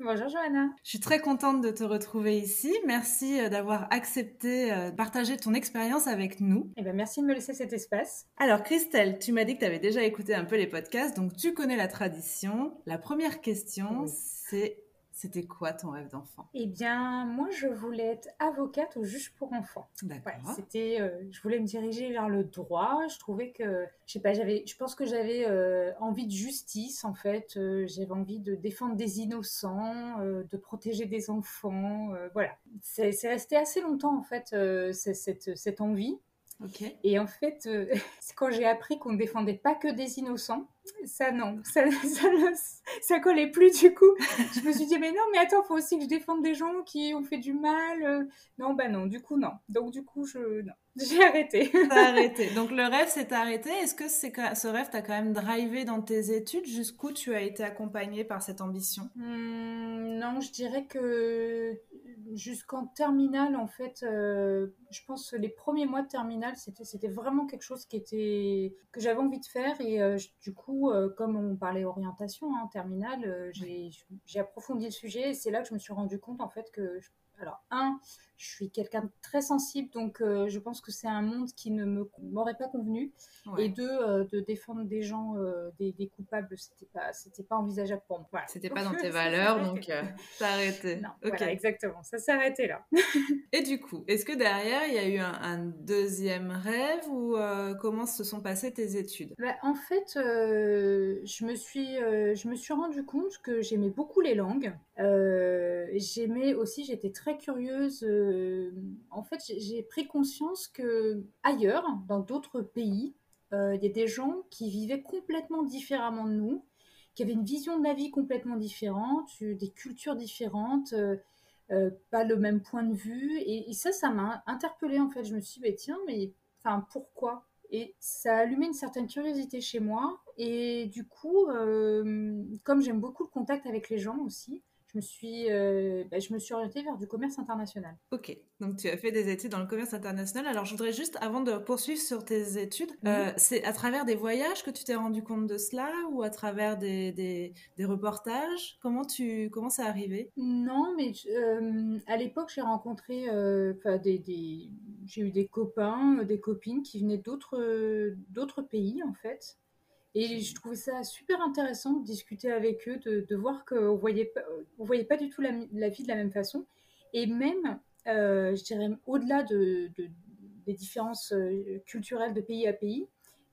Bonjour Johanna. Je suis très contente de te retrouver ici. Merci euh, d'avoir accepté euh, de partager ton expérience avec nous. Eh ben, merci de me laisser cet espace. Alors Christelle, tu m'as dit que tu avais déjà écouté un peu les podcasts, donc tu connais la tradition. La première question, c'est c'était quoi ton rêve d'enfant? Eh bien, moi, je voulais être avocate ou juge pour enfants. D'accord. c'était, euh, je voulais me diriger vers le droit. Je trouvais que, je sais pas, j'avais, je pense que j'avais euh, envie de justice en fait. Euh, j'avais envie de défendre des innocents, de protéger des enfants. voilà. C'est, resté assez longtemps en fait cette, cette envie. Et en fait, euh, quand j'ai appris qu'on ne défendait pas que des innocents, ça non, ça, ça, collait plus du coup. Je me suis dit, mais non, mais attends, faut aussi que je défende des gens qui ont fait du mal. Euh. Non, bah non, du coup, non. Donc, du coup, je, non, j'ai arrêté. arrêté. Donc, le rêve s'est arrêté. Est-ce que c'est, ce rêve t'a quand même drivé dans tes études? Jusqu'où tu as été accompagnée par cette ambition? Mmh, Non, je dirais que jusqu'en terminale, en fait, euh, je pense que les premiers mois de terminale, c'était, c'était vraiment quelque chose qui était, que j'avais envie de faire. Et euh, du coup, euh, comme on parlait orientation en hein, terminale, j'ai, j'ai approfondi le sujet et c'est là que je me suis rendu compte, en fait, que, alors, un, je suis quelqu'un de très sensible, donc euh, je pense que c'est un monde qui ne m'aurait pas convenu. Et deux, euh, de défendre des gens, euh, des, coupables, c'était pas, c'était pas envisageable pour moi. C'était pas dans tes valeurs, donc t'as arrêté. Non, exactement, ça arrêté là. Et du coup, est-ce que derrière il y a eu un, deuxième rêve ou comment se sont passées tes études? Bah, En fait, je me suis, je me suis rendu compte que j'aimais beaucoup les langues. j'aimais aussi, j'étais très curieuse euh, en fait, j'ai pris conscience que ailleurs, dans d'autres pays, euh, il y a des gens qui vivaient complètement différemment de nous, qui avaient une vision de la vie complètement différente, euh, des cultures différentes, pas le même point de vue. Et, ça, ça m'a interpellée en fait. Je me suis dit, tiens, mais enfin, pourquoi? Et ça a allumé une certaine curiosité chez moi. Et du coup, comme j'aime beaucoup le contact avec les gens aussi, je me suis, euh, bah, je me suis orientée vers du commerce international. Ok, donc tu as fait des études dans le commerce international. Alors je voudrais juste, avant de poursuivre sur tes études, euh, c'est à travers des voyages que tu t'es rendu compte de cela ou à travers des, des, des reportages? Comment tu comment ça arrivé Non, mais euh, à l'époque j'ai rencontré, des, des j'ai eu des copains, des copines qui venaient d'autres d'autres pays en fait. Et je trouvais ça super intéressant de discuter avec eux, de, voir qu'on ne voyait, pas, du tout la, vie de la même façon. Et même, euh, je dirais, au-delà de, des différences euh, culturelles de pays à pays,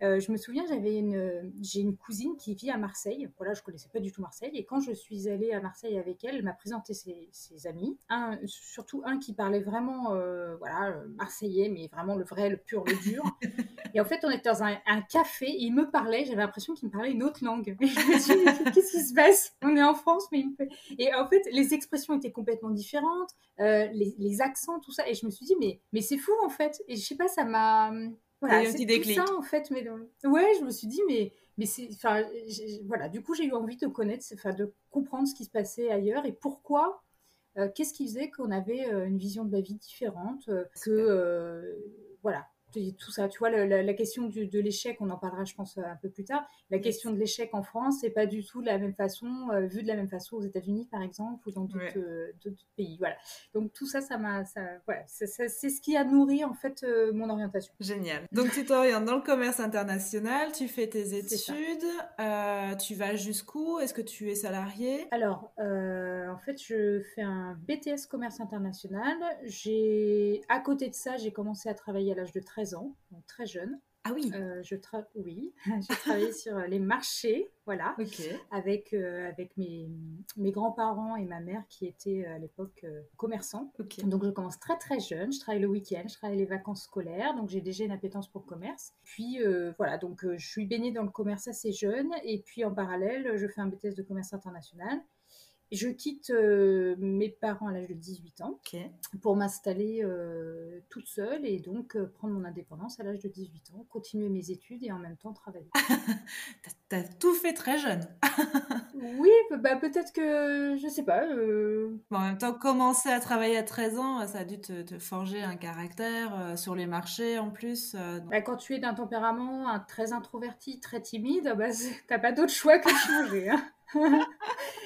euh, je me souviens, j'avais une, j'ai une cousine qui vit à Marseille. Voilà, je connaissais pas du tout Marseille. Et quand je suis allée à Marseille avec elle, elle m'a présenté ses, amis. Un, surtout un qui parlait vraiment, euh, voilà, marseillais, mais vraiment le vrai, le pur, le dur. et en fait, on était dans un, café. Et il me parlait. J'avais l'impression qu'il me parlait une autre langue. Et je me suis dit, qu'est-ce qui se passe? On est en France, mais il me... et en fait, les expressions étaient complètement différentes, euh, les, les, accents, tout ça. Et je me suis dit, mais mais c'est fou en fait. Et je sais pas, ça m'a voilà, c'est tout ça en fait. Mais ouais, je me suis dit, mais, mais c'est, enfin, voilà. Du coup, j'ai eu envie de connaître, enfin, de comprendre ce qui se passait ailleurs et pourquoi. Euh, qu'est-ce qui faisait qu'on avait euh, une vision de la vie différente, euh, que tout ça. Tu vois, la, question de l'échec, on en parlera, je pense, un peu plus tard. La question de l'échec en France, c'est pas du tout de la même façon, euh, vu de la même façon aux États-Unis, par exemple, ou dans d'autres euh, pays. Voilà. Donc tout ça, ça m'a, voilà, c'est ce qui a nourri en fait euh, mon orientation. Génial. Donc tu t'orientes dans le commerce international, tu fais tes études, tu vas jusqu'où? Est-ce que tu es salarié? Alors, en fait, je fais un BTS commerce international. J'ai, à côté de ça, j'ai commencé à travailler à l'âge de 13 ans, donc très jeune. Ah oui. Je Oui, j'ai travaillé sur les marchés, voilà, avec, avec mes, mes grands-parents et ma mère qui étaient à l'époque commerçants. Donc je commence très très jeune, je travaille le week-end, je travaille les vacances scolaires, donc j'ai déjà une appétence pour le commerce. Puis voilà, donc je suis baignée dans le commerce assez jeune, et puis en parallèle, je fais un BTS de commerce international. Je quitte euh, mes parents à l'âge de 18 ans pour m'installer euh, toute seule et donc euh, prendre mon indépendance à l'âge de 18 ans, continuer mes études et en même temps travailler. T'as as tout fait très jeune. oui, bah, peut-être que je sais pas. en même temps, commencer à travailler à 13 ans, ça a dû te, forger un caractère sur les marchés en plus. Bah, quand tu es d'un tempérament très introverti, très timide, bah, t'as pas d'autre choix que de changer. Hein.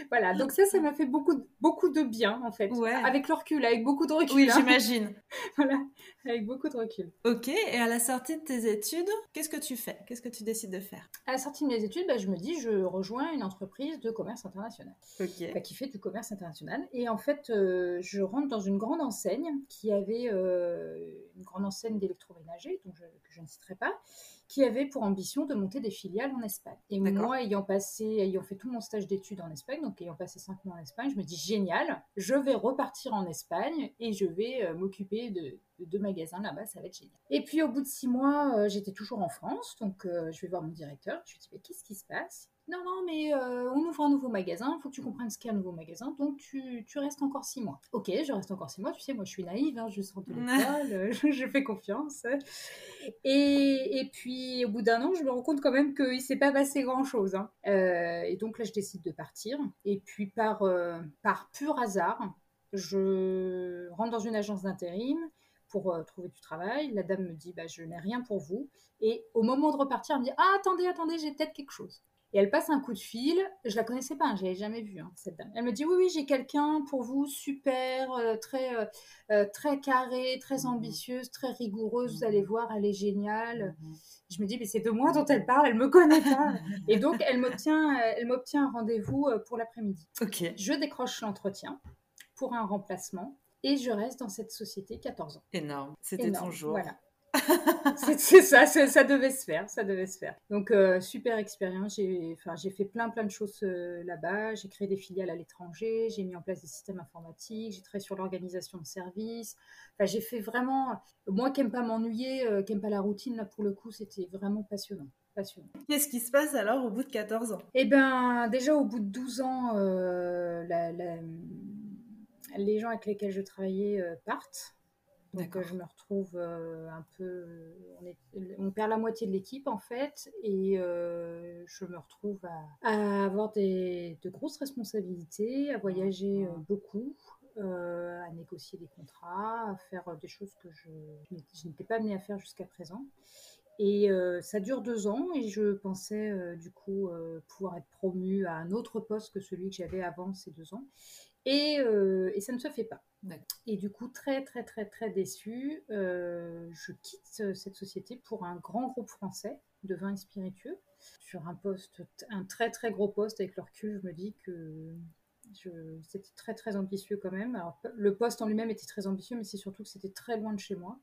voilà, donc ça, ça m'a fait beaucoup, beaucoup de bien, en fait. Avec le recul, avec beaucoup de recul. Oui, hein. j'imagine. voilà, avec beaucoup de recul. Ok, et à la sortie de tes études, qu'est-ce que tu fais? Qu'est-ce que tu décides de faire? À la sortie de mes études, bah, je me dis, je rejoins une entreprise de commerce international. Ok. qui fait du commerce international. Et en fait, euh, je rentre dans une grande enseigne qui avait euh, une grande enseigne d'électroménager, donc que je ne citerai pas qui avait pour ambition de monter des filiales en Espagne. Et moi, ayant passé, ayant fait tout mon stage d'études en Espagne, donc ayant passé cinq mois en Espagne, je me dis génial, je vais repartir en Espagne et je vais euh, m'occuper de, deux magasins là-bas, ça va être génial. Et puis au bout de six mois, euh, j'étais toujours en France, donc euh, je vais voir mon directeur, je lui dis mais qu'est-ce qui se passe? Non, non, mais euh, on ouvre un nouveau magasin, il faut que tu comprennes ce qu'est un nouveau magasin, donc tu, restes encore six mois. Ok, je reste encore six mois, tu sais, moi je suis naïve, hein, je sors de l'école, euh, je, fais confiance. Et, puis au bout d'un an, je me rends compte quand même qu'il ne s'est pas passé grand-chose. Hein. Euh, et donc là, je décide de partir. Et puis par, par pur hasard, je rentre dans une agence d'intérim pour trouver du travail. La dame me dit bah, Je n'ai rien pour vous. Et au moment de repartir, elle me dit Ah, attendez, attendez, j'ai peut-être quelque chose. Et elle passe un coup de fil. Je la connaissais pas, je l'avais jamais vue hein, cette dame. Elle me dit oui oui j'ai quelqu'un pour vous super, euh, très euh, euh, très carré, très ambitieuse, très rigoureuse. Vous allez voir, elle est géniale. Je me dis mais c'est de moi dont elle parle, elle me connaît pas. Et donc elle m'obtient elle m'obtient un rendez-vous pour l'après-midi. Ok. Je décroche l'entretien pour un remplacement et je reste dans cette société 14 ans. Énorme. C'était ton jour. Voilà. C'est ça, ça devait se faire, ça devait se faire. Donc euh, super expérience, j'ai enfin, fait plein plein de choses euh, là-bas, j'ai créé des filiales à l'étranger, j'ai mis en place des systèmes informatiques, j'ai travaillé sur l'organisation de services, enfin, j'ai fait vraiment, moi qui n'aime pas m'ennuyer, euh, qui n'aime pas la routine, là pour le coup c'était vraiment passionnant. passionnant. Qu'est-ce qui se passe alors au bout de 14 ans? Eh bien déjà au bout de 12 ans, les gens avec lesquels je travaillais partent. Donc je me retrouve euh, un peu, on, perd la moitié de l'équipe en fait, et euh, je me retrouve à, avoir des, de grosses responsabilités, à voyager euh, beaucoup, à négocier des contrats, à faire des choses que je, je n'étais pas amenée à faire jusqu'à présent. Et ça dure deux ans et je pensais du coup pouvoir être promue à un autre poste que celui que j'avais avant ces deux ans. Et, et ça ne se fait pas. Et du coup, très, très, très, très déçue, euh, je quitte euh, cette société pour un grand groupe français de vins et spiritueux, sur un poste, un très, très gros poste. Avec le recul, je me dis que c'était très, très ambitieux quand même. Alors, le poste en lui-même était très ambitieux, mais c'est surtout que c'était très loin de chez moi.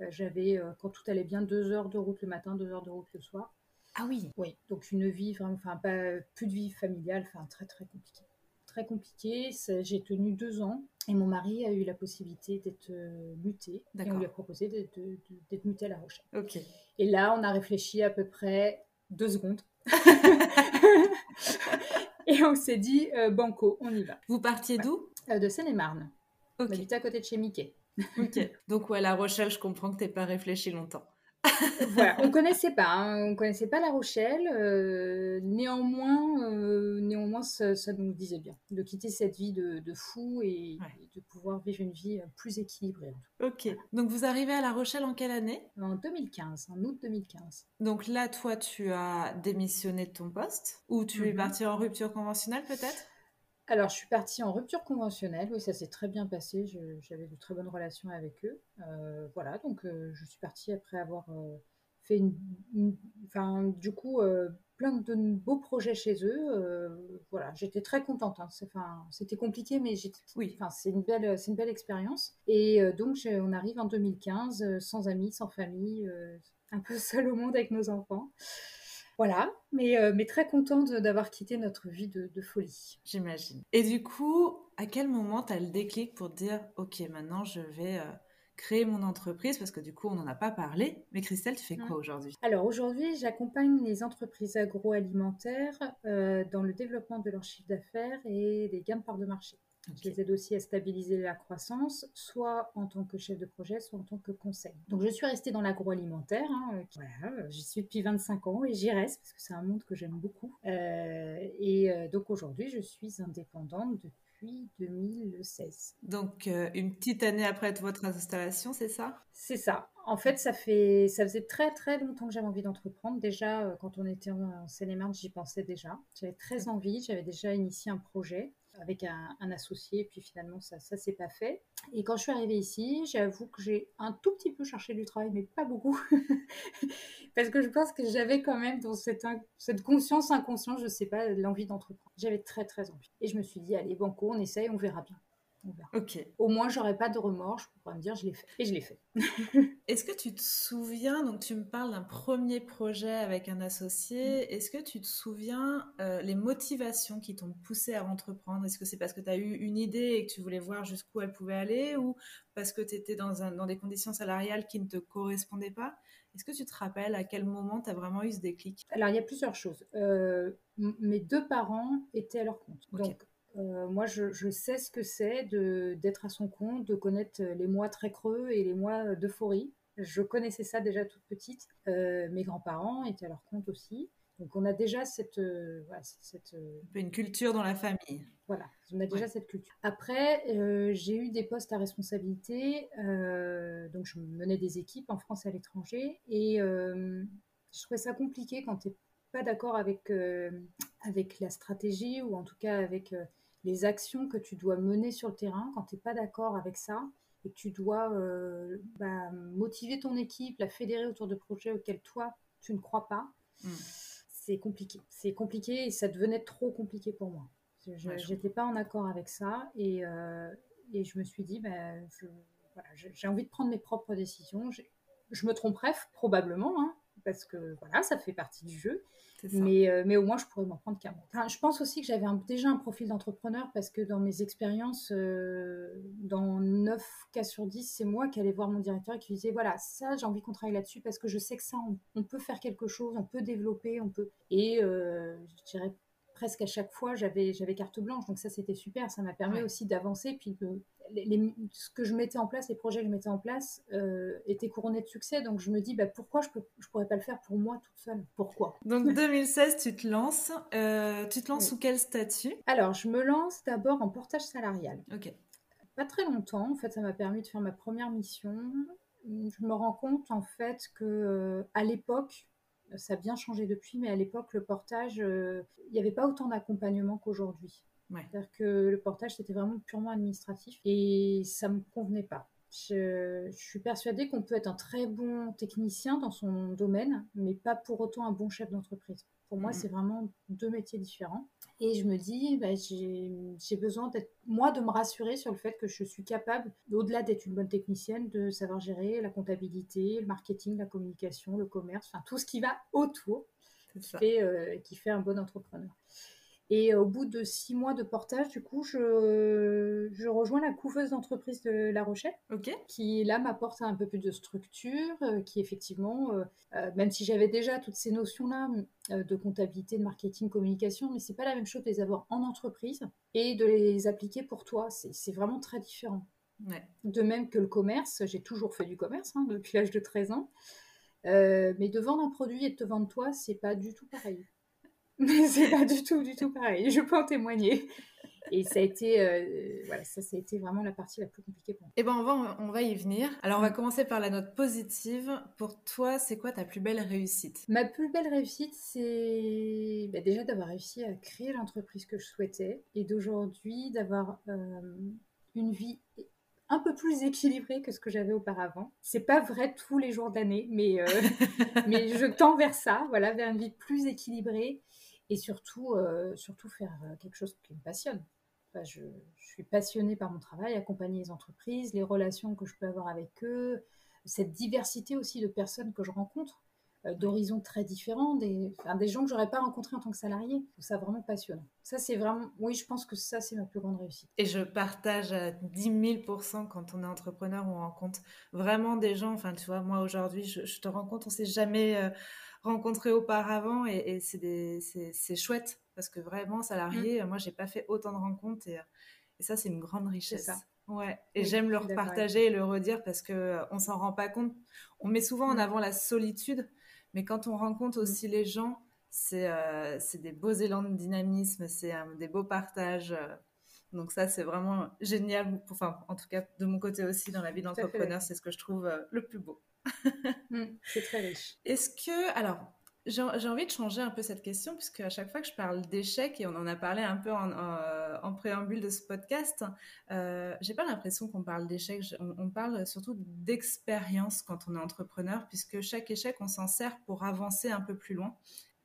Euh, j'avais, quand tout allait bien, deux heures de route le matin, deux heures de route le soir. Ah oui Oui, donc une vie, vraiment, enfin, pas, plus de vie familiale, enfin, très, très compliqué très compliqué. J'ai tenu deux ans et mon mari a eu la possibilité d'être euh, muté. Et on lui a proposé d'être muté à La Rochelle. Ok. Et là, on a réfléchi à peu près deux secondes. et on s'est dit, euh, banco, on y va. Vous partiez d'où euh, De Seine-et-Marne. On habitait à côté de chez Mickey. ok. Donc, ouais, La Rochelle, je comprends que tu n'aies pas réfléchi longtemps voilà, on connaissait pas, hein, on connaissait pas La Rochelle. Euh, néanmoins, euh, néanmoins, ça, nous disait bien de quitter cette vie de, fou et, de pouvoir vivre une vie euh, plus équilibrée. Ok. Donc vous arrivez à La Rochelle en quelle année? En 2015, en août 2015. Donc là, toi, tu as démissionné de ton poste ou tu es mhm. parti en rupture conventionnelle peut-être? Alors, je suis partie en rupture conventionnelle. Oui, ça s'est très bien passé. J'avais de très bonnes relations avec eux. Euh, voilà, donc euh, je suis partie après avoir euh, fait une, enfin, du coup, plein de beaux projets chez eux. voilà, j'étais très contente. Hein. Enfin, c'était compliqué, mais oui, enfin, c'est une belle, c'est une belle expérience. Et donc, on arrive en 2015, sans amis, sans famille un peu seul au monde avec nos enfants. Voilà, mais, euh, mais très contente d'avoir quitté notre vie de, folie. J'imagine. Et du coup, à quel moment tu as le déclic pour dire, OK, maintenant je vais euh, créer mon entreprise? Parce que du coup, on n'en a pas parlé. Mais Christelle, tu fais quoi aujourd'hui? Alors aujourd'hui, j'accompagne les entreprises agroalimentaires euh, dans le développement de leur chiffre d'affaires et des gains de parts de marché. Je les aide aussi à stabiliser la croissance, soit en tant que chef de projet, soit en tant que conseil. Donc je suis restée dans l'agroalimentaire. Hein, euh, voilà, euh, j'y suis depuis 25 ans et j'y reste parce que c'est un monde que j'aime beaucoup. Euh, et donc aujourd'hui, je suis indépendante depuis 2016. Donc une petite année après votre installation, c'est ça? C'est ça. En fait, ça fait ça faisait très très longtemps que j'avais envie d'entreprendre. Déjà, quand on était en Seine-et-Marne, j'y pensais déjà. J'avais très envie. J'avais déjà initié un projet avec un, associé, puis finalement ça ça s'est pas fait. Et quand je suis arrivée ici, j'avoue que j'ai un tout petit peu cherché du travail, mais pas beaucoup, parce que je pense que j'avais quand même dans cette, conscience inconsciente, je sais pas, l'envie d'entreprendre. J'avais très très envie. Et je me suis dit, allez, banco, on essaye, on verra bien. Ok. Au moins, j'aurais pas de remords. Je pourrais me dire, je l'ai fait. Et je l'ai fait. Est-ce que tu te souviens, donc tu me parles d'un premier projet avec un associé, mm. est-ce que tu te souviens euh, les motivations qui t'ont poussé à entreprendre? Est-ce que c'est parce que tu as eu une idée et que tu voulais voir jusqu'où elle pouvait aller ou parce que tu étais dans, un, dans des conditions salariales qui ne te correspondaient pas? Est-ce que tu te rappelles à quel moment tu as vraiment eu ce déclic? Alors, il y a plusieurs choses. Euh, mes deux parents étaient à leur compte. Donc, euh, moi, je, sais ce que c'est d'être à son compte, de connaître les mois très creux et les mois d'euphorie. Je connaissais ça déjà toute petite. Euh, mes grands-parents étaient à leur compte aussi. Donc, on a déjà cette. Euh, cette Une culture dans la famille. Voilà, on a déjà cette culture. Après, j'ai eu des postes à responsabilité. donc, je menais des équipes en France et à l'étranger. Et je trouvais ça compliqué quand tu n'es pas d'accord avec, avec la stratégie ou en tout cas avec les actions que tu dois mener sur le terrain quand tu n'es pas d'accord avec ça et que tu dois euh, bah, motiver ton équipe, la fédérer autour de projets auxquels toi, tu ne crois pas, mm. c'est compliqué. C'est compliqué et ça devenait trop compliqué pour moi. Je n'étais pas en accord avec ça et, euh, et je me suis dit, bah, j'ai envie de prendre mes propres décisions. Je me tromperais probablement, hein, parce que voilà, ça fait partie du jeu. Mais, euh, mais au moins, je pourrais m'en prendre qu'à moi. je pense aussi que j'avais déjà un profil d'entrepreneur parce que dans mes expériences, euh, dans 9 cas sur 10, c'est moi qui allais voir mon directeur et qui disais voilà, ça, j'ai envie qu'on travaille là-dessus parce que je sais que ça, on, peut faire quelque chose, on peut développer, on peut. Et euh, je dirais presque à chaque fois, j'avais carte blanche. Donc ça, c'était super. Ça m'a permis aussi d'avancer. Puis les, ce que je mettais en place, les projets que je mettais en place euh, étaient couronnés de succès. Donc je me dis, bah, pourquoi je ne je pourrais pas le faire pour moi toute seule? Pourquoi? Donc 2016, tu te lances. Euh, tu te lances sous quel statut? Alors, je me lance d'abord en portage salarial. Ok. Pas très longtemps. En fait, ça m'a permis de faire ma première mission. Je me rends compte en fait que euh, à l'époque, ça a bien changé depuis, mais à l'époque, le portage, euh, il n'y avait pas autant d'accompagnement qu'aujourd'hui. C'est-à-dire que le portage, c'était vraiment purement administratif et ça ne me convenait pas. Je, je suis persuadée qu'on peut être un très bon technicien dans son domaine, mais pas pour autant un bon chef d'entreprise. Pour moi, c'est vraiment deux métiers différents. Et je me dis, bah, j'ai besoin d'être, moi, de me rassurer sur le fait que je suis capable, au-delà d'être une bonne technicienne, de savoir gérer la comptabilité, le marketing, la communication, le commerce, enfin tout ce qui va autour, qui fait, euh, qui fait un bon entrepreneur. Et au bout de six mois de portage, du coup, je, je rejoins la couveuse d'entreprise de La Rochelle, qui là m'apporte un peu plus de structure, euh, qui effectivement, euh, euh, même si j'avais déjà toutes ces notions-là de comptabilité, de marketing, communication, mais c'est pas la même chose de les avoir en entreprise et de les appliquer pour toi. C'est vraiment très différent. De même que le commerce, j'ai toujours fait du commerce hein, depuis l'âge de 13 ans. mais de vendre un produit et de te vendre toi, c'est pas du tout pareil. Mais c'est pas du tout, du tout pareil. Je peux en témoigner. Et ça a été, euh, voilà, ça, ça a été vraiment la partie la plus compliquée pour moi. Eh ben, on va, on va y venir. Alors, on va commencer par la note positive. Pour toi, c'est quoi ta plus belle réussite? Ma plus belle réussite, c'est bah, déjà d'avoir réussi à créer l'entreprise que je souhaitais et d'aujourd'hui d'avoir euh, une vie un peu plus équilibrée que ce que j'avais auparavant. C'est pas vrai tous les jours d'année, mais, euh, mais je tends vers ça, voilà, vers une vie plus équilibrée et surtout, euh, surtout faire euh, quelque chose qui me passionne. je, je, suis passionnée par mon travail, accompagner les entreprises, les relations que je peux avoir avec eux, cette diversité aussi de personnes que je rencontre. Euh, d'horizons très différents, des, des gens que j'aurais pas rencontrés en tant que salarié. Je trouve ça vraiment passionnant. Ça, c'est vraiment, oui, je pense que ça, c'est ma plus grande réussite. Et je partage à 10 000 quand on est entrepreneur, on rencontre vraiment des gens. Enfin, tu vois, moi aujourd'hui, je, te rencontre, on s'est jamais euh, rencontré auparavant et, c'est chouette parce que vraiment, salarié, mm. moi, j'ai pas fait autant de rencontres et, et ça, c'est une grande richesse. Ça. Ouais, et j'aime le repartager et le redire parce que euh, on s'en rend pas compte. On met souvent en mm. avant la solitude, mais quand on rencontre mm. aussi les gens, euh, c'est des beaux élans de dynamisme, c'est des beaux partages. Euh. donc ça, c'est vraiment génial. Enfin, en tout cas, de mon côté aussi, dans la vie d'entrepreneur, c'est ce que je trouve euh, le plus beau. Mm, c'est très riche. Est-ce que, alors, j'ai envie de changer un peu cette question, puisque à chaque fois que je parle d'échecs, et on en a parlé un peu en, préambule de ce podcast, euh, j'ai pas l'impression qu'on parle d'échecs, on, parle surtout d'expérience quand on est entrepreneur, puisque chaque échec, on s'en sert pour avancer un peu plus loin.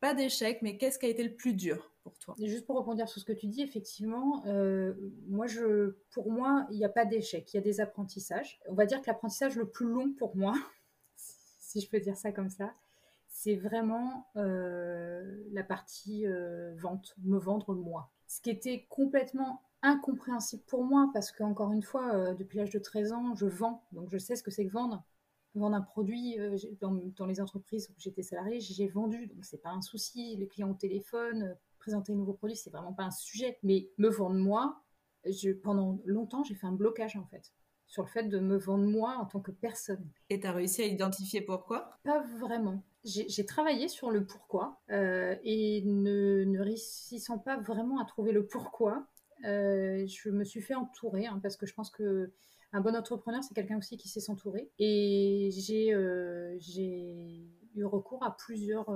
Pas d'échec, mais qu'est-ce qui a été le plus dur pour toi? Juste pour rebondir sur ce que tu dis, effectivement, euh, moi, je, pour moi, il n'y a pas d'échec, il y a des apprentissages. On va dire que l'apprentissage le plus long pour moi, si je peux dire ça comme ça, c'est vraiment euh, la partie euh, vente, me vendre moi. Ce qui était complètement incompréhensible pour moi, parce qu'encore une fois, depuis l'âge de 13 ans, je vends, donc je sais ce que c'est que vendre. Vendre un produit dans, les entreprises où j'étais salarié, j'ai vendu, donc c'est pas un souci. Les clients au téléphone, présenter un nouveau produit, c'est vraiment pas un sujet. Mais me vendre moi, pendant longtemps, j'ai fait un blocage en fait sur le fait de me vendre moi en tant que personne. Et tu as réussi à identifier pourquoi? Pas vraiment j'ai travaillé sur le pourquoi euh, et ne, réussissant pas vraiment à trouver le pourquoi, euh, je me suis fait entourer hein, parce que je pense que un bon entrepreneur c'est quelqu'un aussi qui sait s'entourer et j'ai euh, eu recours à plusieurs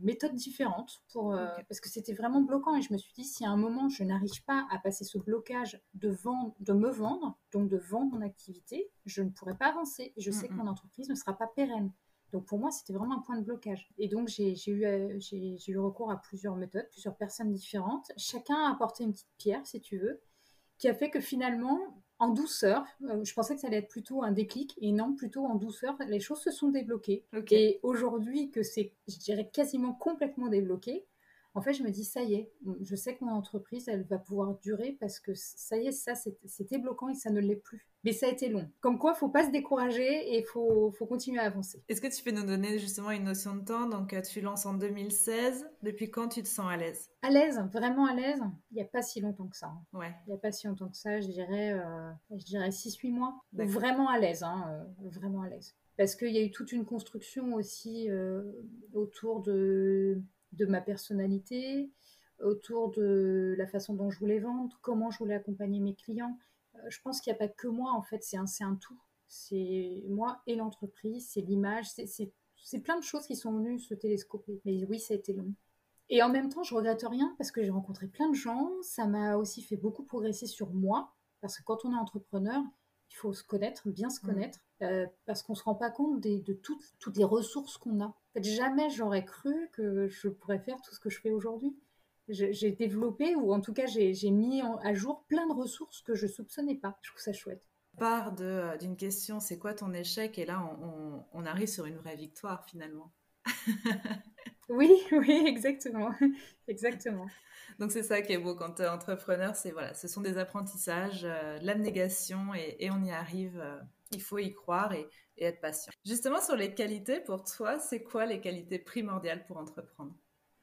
méthodes différentes pour parce que c'était vraiment bloquant et je me suis dit si à un moment je n'arrive pas à passer ce blocage de vendre de me vendre donc de vendre mon activité je ne pourrai pas avancer je sais que mon entreprise ne sera pas pérenne donc pour moi, c'était vraiment un point de blocage. Et donc j'ai eu, euh, eu recours à plusieurs méthodes, plusieurs personnes différentes. Chacun a apporté une petite pierre, si tu veux, qui a fait que finalement, en douceur, euh, je pensais que ça allait être plutôt un déclic, et non, plutôt en douceur, les choses se sont débloquées. Et aujourd'hui que c'est, je dirais, quasiment complètement débloqué, en fait, je me dis, ça y est, je sais que mon entreprise, elle va pouvoir durer parce que ça y est, ça, c'était bloquant et ça ne l'est plus. Mais ça a été long. Comme quoi, faut pas se décourager et il faut, faut continuer à avancer. Est-ce que tu peux nous donner justement une notion de temps? Donc, euh, tu lances en 2016. Depuis quand tu te sens à l'aise? À l'aise, vraiment à l'aise. Il n'y a pas si longtemps que ça. Hein. Ouais. Il n'y a pas si longtemps que ça. Je dirais, euh, je dirais 6-8 mois. Vraiment à l'aise, hein, euh, vraiment à l'aise. Parce qu'il y a eu toute une construction aussi autour de de ma personnalité, autour de la façon dont je voulais vendre, comment je voulais accompagner mes clients. Je pense qu'il n'y a pas que moi, en fait, c'est un, un tout. C'est moi et l'entreprise, c'est l'image, c'est plein de choses qui sont venues se télescoper. Mais oui, ça a été long. Et en même temps, je regrette rien parce que j'ai rencontré plein de gens. Ça m'a aussi fait beaucoup progresser sur moi. Parce que quand on est entrepreneur, il faut se connaître, bien se mmh. connaître, euh, parce qu'on ne se rend pas compte de toutes, toutes les ressources qu'on a jamais j'aurais cru que je pourrais faire tout ce que je fais aujourd'hui. J'ai développé, ou en tout cas j'ai mis à jour plein de ressources que je soupçonnais pas. Je trouve ça chouette. Part euh, d'une question, c'est quoi ton échec? Et là, on, arrive sur une vraie victoire finalement. oui, oui, exactement. exactement. Donc c'est ça qui est beau quand tu es entrepreneur, c'est voilà, ce sont des apprentissages, euh, l'abnégation et, on y arrive. Euh, il faut y croire et, être patient. Justement, sur les qualités, pour toi, c'est quoi les qualités primordiales pour entreprendre?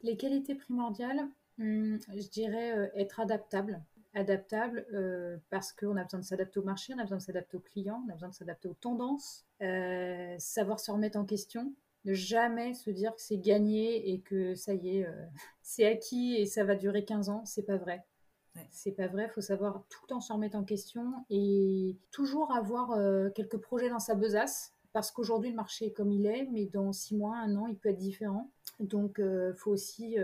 Les qualités primordiales, hmm, je dirais euh, être adaptable. Adaptable euh, parce qu'on a besoin de s'adapter au marché, on a besoin de s'adapter aux clients, on a besoin de s'adapter aux tendances, euh, savoir se remettre en question, ne jamais se dire que c'est gagné et que ça y est, c'est acquis et ça va durer 15 ans, c'est pas vrai. C'est pas vrai, il faut savoir tout le temps se remettre en question et toujours avoir quelques projets dans sa besace parce qu'aujourd'hui le marché est comme il est, mais dans six mois, un an, il peut être différent. Donc il faut aussi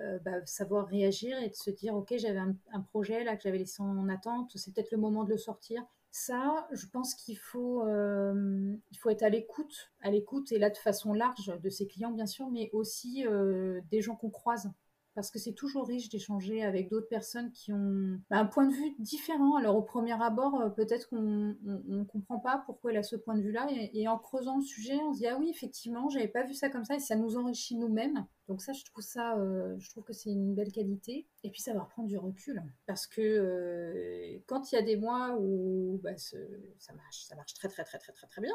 euh, bah, savoir réagir et de se dire ok j'avais un, projet là que j'avais laissé en attente, c'est peut-être le moment de le sortir. Ça, je pense qu'il faut, il faut être à l'écoute, à l'écoute et là de façon large de ses clients bien sûr, mais aussi des gens qu'on croise parce que c'est toujours riche d'échanger avec d'autres personnes qui ont bah, un point de vue différent. Alors au premier abord, euh, peut-être qu'on ne comprend pas pourquoi elle a ce point de vue-là, et, en creusant le sujet, on se dit ah oui effectivement, j'avais pas vu ça comme ça, et ça nous enrichit nous-mêmes. Donc ça, je trouve ça, euh, je trouve que c'est une belle qualité. Et puis ça va reprendre du recul, parce que euh, quand il y a des mois où bah, ça marche, ça marche très très très très très très bien,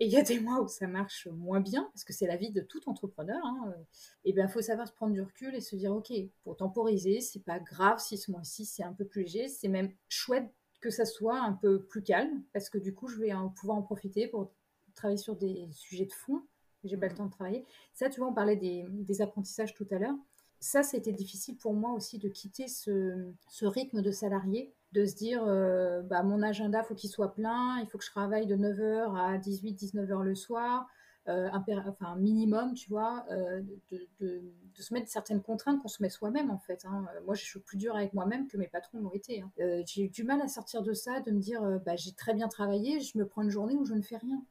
et il y a des mois où ça marche moins bien, parce que c'est la vie de tout entrepreneur. Hein, et bien, il faut savoir se prendre du recul et se dire, ok, pour temporiser, c'est pas grave si ce mois-ci c'est un peu plus léger, c'est même chouette que ça soit un peu plus calme, parce que du coup, je vais pouvoir en profiter pour travailler sur des sujets de fond. J'ai pas le mmh. temps de travailler. Ça, tu vois, on parlait des, apprentissages tout à l'heure. Ça, c'était difficile pour moi aussi de quitter ce, ce rythme de salarié de se dire euh, bah, mon agenda, faut qu'il soit plein, il faut que je travaille de 9h à 18, 19h le soir, euh, enfin minimum, tu vois, euh, de, de, se mettre certaines contraintes qu'on se met soi-même en fait. Hein. Moi, je suis plus dure avec moi-même que mes patrons l'ont été. Hein. j'ai eu du mal à sortir de ça, de me dire bah, j'ai très bien travaillé, je me prends une journée où je ne fais rien,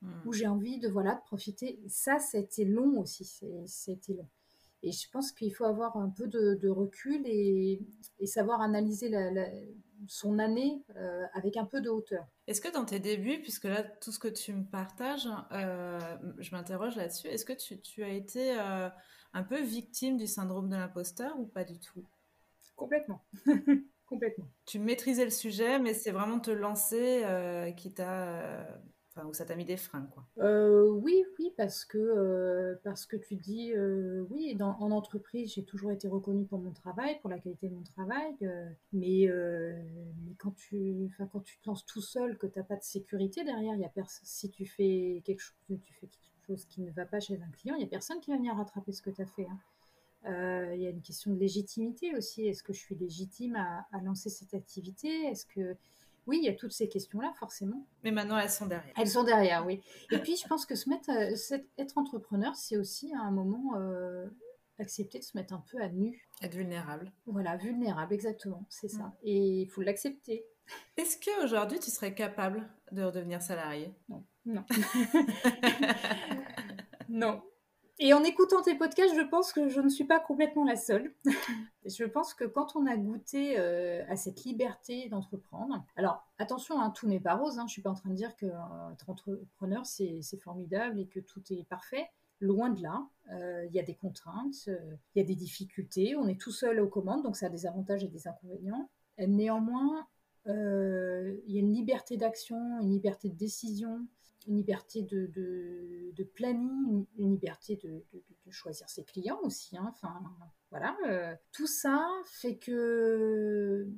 hmm. où j'ai envie de voilà de profiter. Ça, c'était long aussi, c'était long. Et je pense qu'il faut avoir un peu de, recul et, savoir analyser son année euh, avec un peu de hauteur. Est-ce que dans tes débuts, puisque là, tout ce que tu me partages, euh, je m'interroge là-dessus, est-ce que tu, as été euh, un peu victime du syndrome de l'imposteur ou pas du tout? Complètement. Complètement. Tu maîtrisais le sujet, mais c'est vraiment te lancer qui t'a Enfin, ça t'a mis des freins, quoi. Euh, oui, oui, parce que, euh, parce que tu dis, euh, oui, dans, en entreprise, j'ai toujours été reconnue pour mon travail, pour la qualité de mon travail, mais, mais, quand, tu, quand tu te lances tout seul, que tu n'as pas de sécurité derrière, y a si tu fais, quelque chose, tu fais quelque chose qui ne va pas chez un client, il n'y a personne qui va venir rattraper ce que tu as fait. Hein. Il y a une question de légitimité aussi. Est-ce que je suis légitime à, à lancer cette activité? Est-ce que oui, il y a toutes ces questions-là, forcément. Mais maintenant, elles sont derrière. Elles sont derrière, oui. Et puis, je pense que se mettre, euh, être entrepreneur, c'est aussi à un moment euh, accepter de se mettre un peu à nu. Être vulnérable. Voilà, vulnérable, exactement, c'est ça. Mm. Et il faut l'accepter. Est-ce qu'aujourd'hui, tu serais capable de redevenir salarié? Non. Non. non. Et en écoutant tes podcasts, je pense que je ne suis pas complètement la seule. je pense que quand on a goûté euh, à cette liberté d'entreprendre, alors attention, hein, tout n'est pas rose, hein, je ne suis pas en train de dire que euh, entrepreneur, c'est formidable et que tout est parfait. Loin de là, euh, il y a des contraintes, il y a des difficultés, on est tout seul aux commandes, donc ça a des avantages et des inconvénients. Néanmoins, il y a une liberté d'action, une liberté de décision, une liberté de, de, planning, une, liberté de, de, choisir ses clients aussi. Hein. Enfin, voilà. Euh, tout ça fait que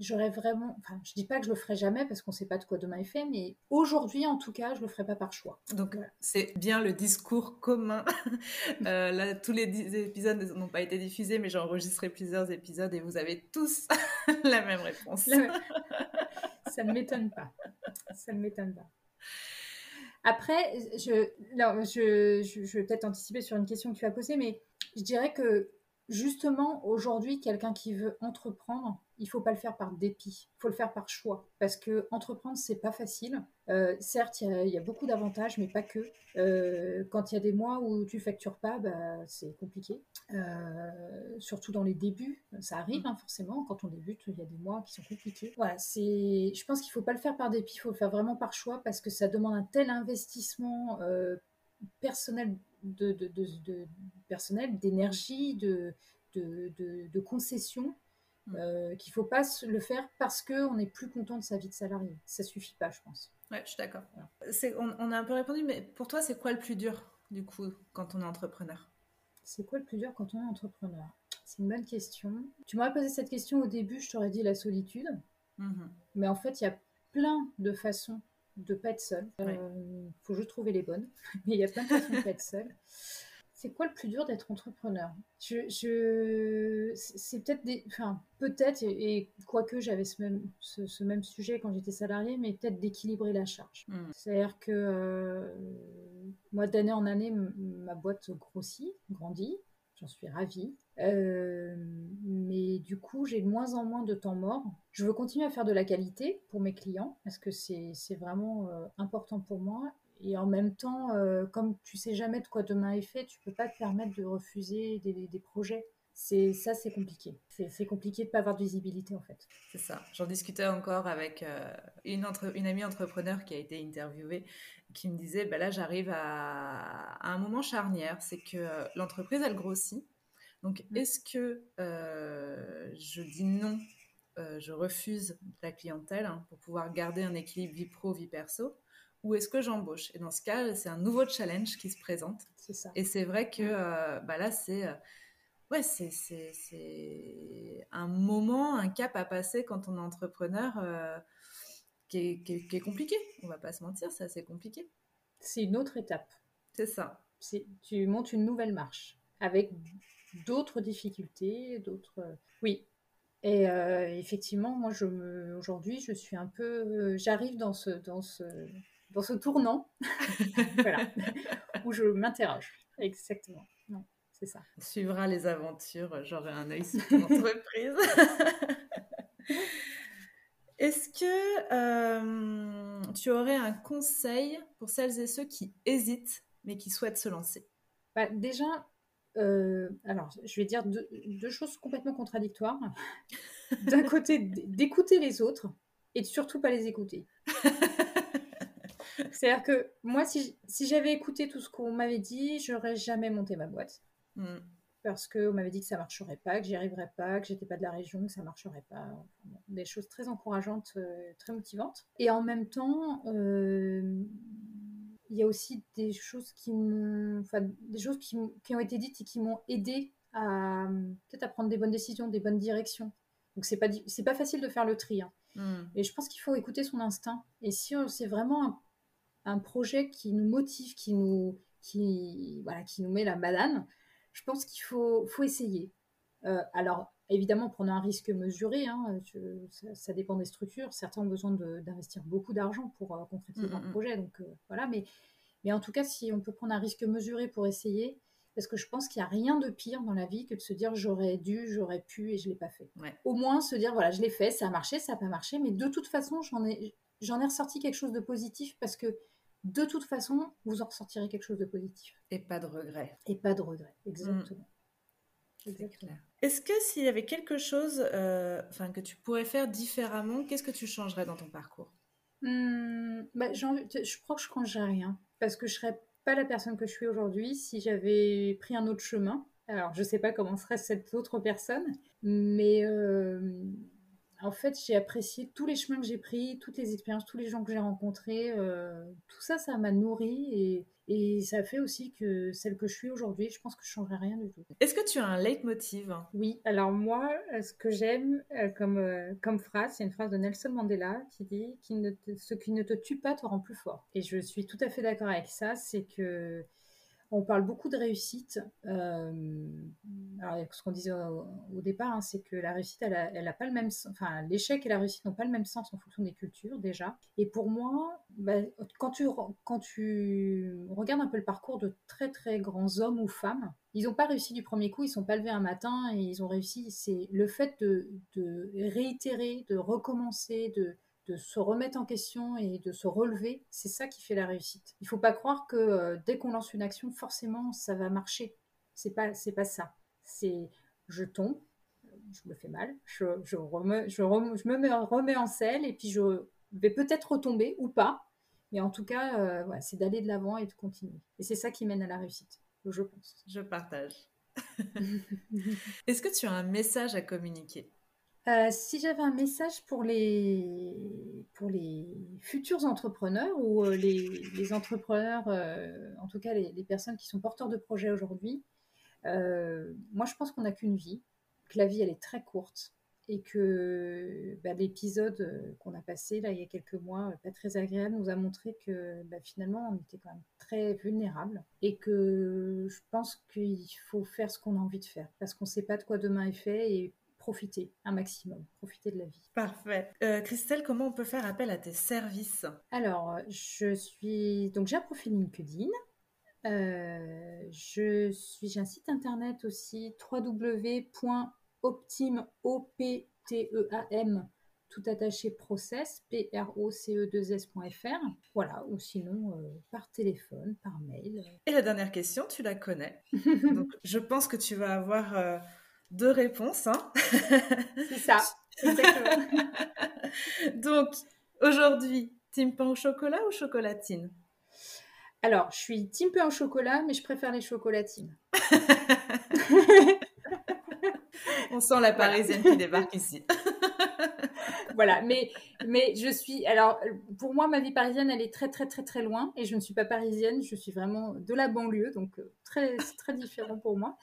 j'aurais vraiment. Enfin, je dis pas que je le ferai jamais parce qu'on sait pas de quoi demain est fait, mais aujourd'hui, en tout cas, je le ferai pas par choix. Donc, c'est bien le discours commun. Euh, là, tous les épisodes n'ont pas été diffusés, mais j'ai enregistré plusieurs épisodes et vous avez tous la même réponse. Ça ne m'étonne pas. Ça ne m'étonne pas. Après, je, je, je, vais peut-être anticiper sur une question que tu as posée, mais je dirais que justement, aujourd'hui, quelqu'un qui veut entreprendre, il faut pas le faire par dépit, il faut le faire par choix. Parce que entreprendre, c'est pas facile. Euh, certes, il y, a beaucoup d'avantages, mais pas que. Euh, quand il y a des mois où tu factures pas, bah, c'est compliqué. Euh, surtout dans les débuts, ça arrive hein, forcément. Quand on débute, il y a des mois qui sont compliqués. Voilà, c'est. Je pense qu'il faut pas le faire par dépit, il faut le faire vraiment par choix parce que ça demande un tel investissement personnel de, de, de, personnel, d'énergie, de, de, concessions Mm. Euh, qu'il ne faut pas le faire parce qu'on n'est plus content de sa vie de salarié. Ça suffit pas, je pense. Ouais, je suis d'accord. On, on, a un peu répondu, mais pour toi, c'est quoi le plus dur, du coup, quand on est entrepreneur? C'est quoi le plus dur quand on est entrepreneur? C'est une bonne question. Tu m'aurais posé cette question au début, je t'aurais dit la solitude. Mm-hmm. Mais en fait, il y a plein de façons de pas être seul. Il euh, faut juste trouver les bonnes. mais il y a plein de façons de pas être seul. C'est quoi le plus dur d'être entrepreneur? Je, C'est peut-être des. Enfin, peut-être, et, quoique j'avais ce même, ce, même sujet quand j'étais salarié, mais peut-être d'équilibrer la charge. Hmm. C'est-à-dire que euh, moi, d'année en année, ma boîte grossit, grandit. J'en suis ravie. Euh, mais du coup, j'ai de moins en moins de temps mort. Je veux continuer à faire de la qualité pour mes clients parce que c'est vraiment euh, important pour moi. Et en même temps, euh, comme tu sais jamais de quoi demain est fait, tu peux pas te permettre de refuser des, projets. c'est ça, c'est compliqué. C'est compliqué de ne pas avoir de visibilité en fait. C'est ça. J'en discutais encore avec euh, une, entre, une amie entrepreneur qui a été interviewée, qui me disait, bah là j'arrive à, un moment charnière, c'est que euh, l'entreprise elle grossit. Donc mm. est-ce que je dis non, je refuse la clientèle hein, pour pouvoir garder un équilibre vie pro vie perso, ou est-ce que j'embauche? Et dans ce cas, c'est un nouveau challenge qui se présente. C'est ça. Et c'est vrai que mm. bah là c'est ouais, c'est un moment, un cap à passer quand on est entrepreneur euh, qui, est, compliqué. On va pas se mentir, c'est assez compliqué. C'est une autre étape. C'est ça. Tu montes une nouvelle marche avec d'autres difficultés, d'autres. Oui. Et euh, effectivement, moi, je aujourd'hui, je suis un peu, j'arrive dans ce, dans ce, dans ce tournant, voilà, où je m'interroge. Exactement c'est ça. suivra les aventures, j'aurai un œil sur ton entreprise. Est-ce que euh, tu aurais un conseil pour celles et ceux qui hésitent mais qui souhaitent se lancer? Bah, Déjà, euh, alors je vais dire deux, choses complètement contradictoires. D'un côté, d'écouter les autres et de surtout pas les écouter. C'est-à-dire que moi, si, si j'avais écouté tout ce qu'on m'avait dit, j'aurais jamais monté ma boîte. Mm. Parce qu'on m'avait dit que ça marcherait pas, que j'y arriverais pas, que j'étais pas de la région, que ça marcherait pas. des choses très encourageantes, euh, très motivantes. Et en même temps, euh, il y a aussi des choses qui m'ont, enfin, des choses qui, qui, ont été dites et qui m'ont aidé à peut-être à prendre des bonnes décisions, des bonnes directions. Donc c'est pas c'est pas facile de faire le tri. Hein. Mm. Et je pense qu'il faut écouter son instinct. Et si c'est vraiment un, un, projet qui nous motive, qui nous qui voilà, qui nous met la banane, je pense qu'il faut, faut essayer. Euh, alors, évidemment, prenant un risque mesuré, hein, ça, dépend des structures. Certains ont besoin d'investir beaucoup d'argent pour euh, concrétiser leur projet. Donc, euh, voilà. Mais, mais en tout cas, si on peut prendre un risque mesuré pour essayer, parce que je pense qu'il n'y a rien de pire dans la vie que de se dire j'aurais dû, j'aurais pu et je ne l'ai pas fait. Au moins se dire voilà, je l'ai fait, ça a marché, ça n'a pas marché, mais de toute façon, j'en ai, j'en ai ressorti quelque chose de positif parce que de toute façon, vous en ressortirez quelque chose de positif. Et pas de regret. Et pas de regret, exactement. Mm. Est-ce que s'il y avait quelque chose euh, que tu pourrais faire différemment, qu'est-ce que tu changerais dans ton parcours? Hmm, bah, Je crois que je ne changerais rien. Parce que je ne serais pas la personne que je suis aujourd'hui si j'avais pris un autre chemin. Alors, je ne sais pas comment serait cette autre personne, mais euh, en fait, j'ai apprécié tous les chemins que j'ai pris, toutes les expériences, tous les gens que j'ai rencontrés. Euh, tout ça, ça m'a nourri et, et, ça fait aussi que celle que je suis aujourd'hui, je pense que je ne changerai rien du tout. Est-ce que tu as un leitmotiv? Oui. Alors moi, euh, ce que j'aime euh, comme, comme phrase, c'est une phrase de Nelson Mandela qui dit Ce qui ne te tue pas te rend plus fort ». Et je suis tout à fait d'accord avec ça. C'est que on parle beaucoup de réussite. Euh, alors, ce qu'on disait au, départ, hein, c'est que la réussite, elle a, pas le même, enfin, l'échec et la réussite n'ont pas le même sens en fonction des cultures déjà. Et pour moi, bah, quand tu quand tu regardes un peu le parcours de très très grands hommes ou femmes, ils n'ont pas réussi du premier coup, ils sont pas levés un matin et ils ont réussi. C'est le fait de réitérer, de recommencer, de de se remettre en question et de se relever, c'est ça qui fait la réussite. Il faut pas croire que euh, dès qu'on lance une action, forcément, ça va marcher. C'est pas, pas ça. C'est je tombe, je me fais mal, je, je, remets, je, me mets, remets en selle et puis je vais peut-être retomber ou pas. Mais en tout cas, euh, c'est d'aller de l'avant et de continuer. Et c'est ça qui mène à la réussite, je pense. Je partage. Est-ce que tu as un message à communiquer? Euh, si j'avais un message pour les, futurs entrepreneurs ou euh, les, entrepreneurs, euh, en tout cas les, personnes qui sont porteurs de projets aujourd'hui, moi je pense qu'on n'a qu'une vie, que la vie elle est très courte et que bah, l'épisode qu'on a passé là il y a quelques mois, pas très agréable, nous a montré que bah, finalement on était quand même très vulnérable et que je pense qu'il faut faire ce qu'on a envie de faire parce qu'on ne sait pas de quoi demain est fait et profiter un maximum, profiter de la vie. Parfait. Euh, Christelle, comment on peut faire appel à tes services? Alors, je suis donc j'ai un profil LinkedIn. Euh, je suis j'ai un site internet aussi www.optim tout attaché process p r o c e 2 s.fr voilà ou sinon euh, par téléphone par mail et la dernière question tu la connais donc je pense que tu vas avoir deux réponses. Hein. C'est ça. Donc, aujourd'hui, team pain au chocolat ou chocolatine? Alors, je suis team pain au chocolat, mais je préfère les chocolatines. On sent la parisienne qui débarque ici. Voilà, mais, mais je suis. Alors, pour moi, ma vie parisienne, elle est très, très, très, très loin. Et je ne suis pas parisienne, je suis vraiment de la banlieue. Donc, euh, très, très différent pour moi.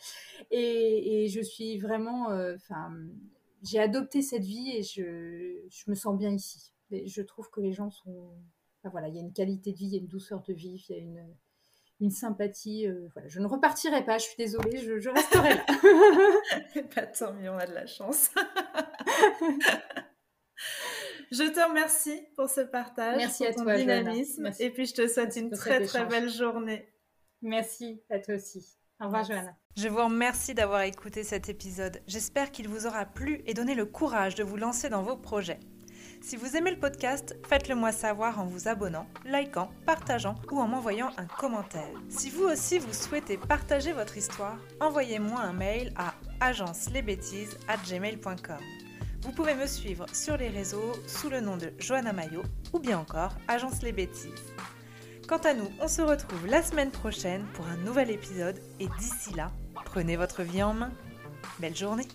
Et, je suis vraiment. euh, Enfin, j'ai adopté cette vie et je, je me sens bien ici. Je trouve que les gens sont. voilà, il y a une qualité de vie, il y a une douceur de vivre, il y a une, une sympathie. euh, voilà, je ne repartirai pas, je suis désolée, je, resterai là. Pas tant mieux, on a de la chance. je te remercie pour ce partage, Merci pour à ton toi, dynamisme, Merci. et puis je te souhaite une très très belle journée. Merci à toi aussi. Au revoir, Merci. Johanna. Je vous remercie d'avoir écouté cet épisode. J'espère qu'il vous aura plu et donné le courage de vous lancer dans vos projets. Si vous aimez le podcast, faites-le moi savoir en vous abonnant, likant, partageant ou en m'envoyant un commentaire. Si vous aussi vous souhaitez partager votre histoire, envoyez-moi un mail à agencelesbêtises@gmail.com. Vous pouvez me suivre sur les réseaux sous le nom de Johanna Mayo ou bien encore Agence les Bêtises. Quant à nous, on se retrouve la semaine prochaine pour un nouvel épisode et d'ici là, prenez votre vie en main. Belle journée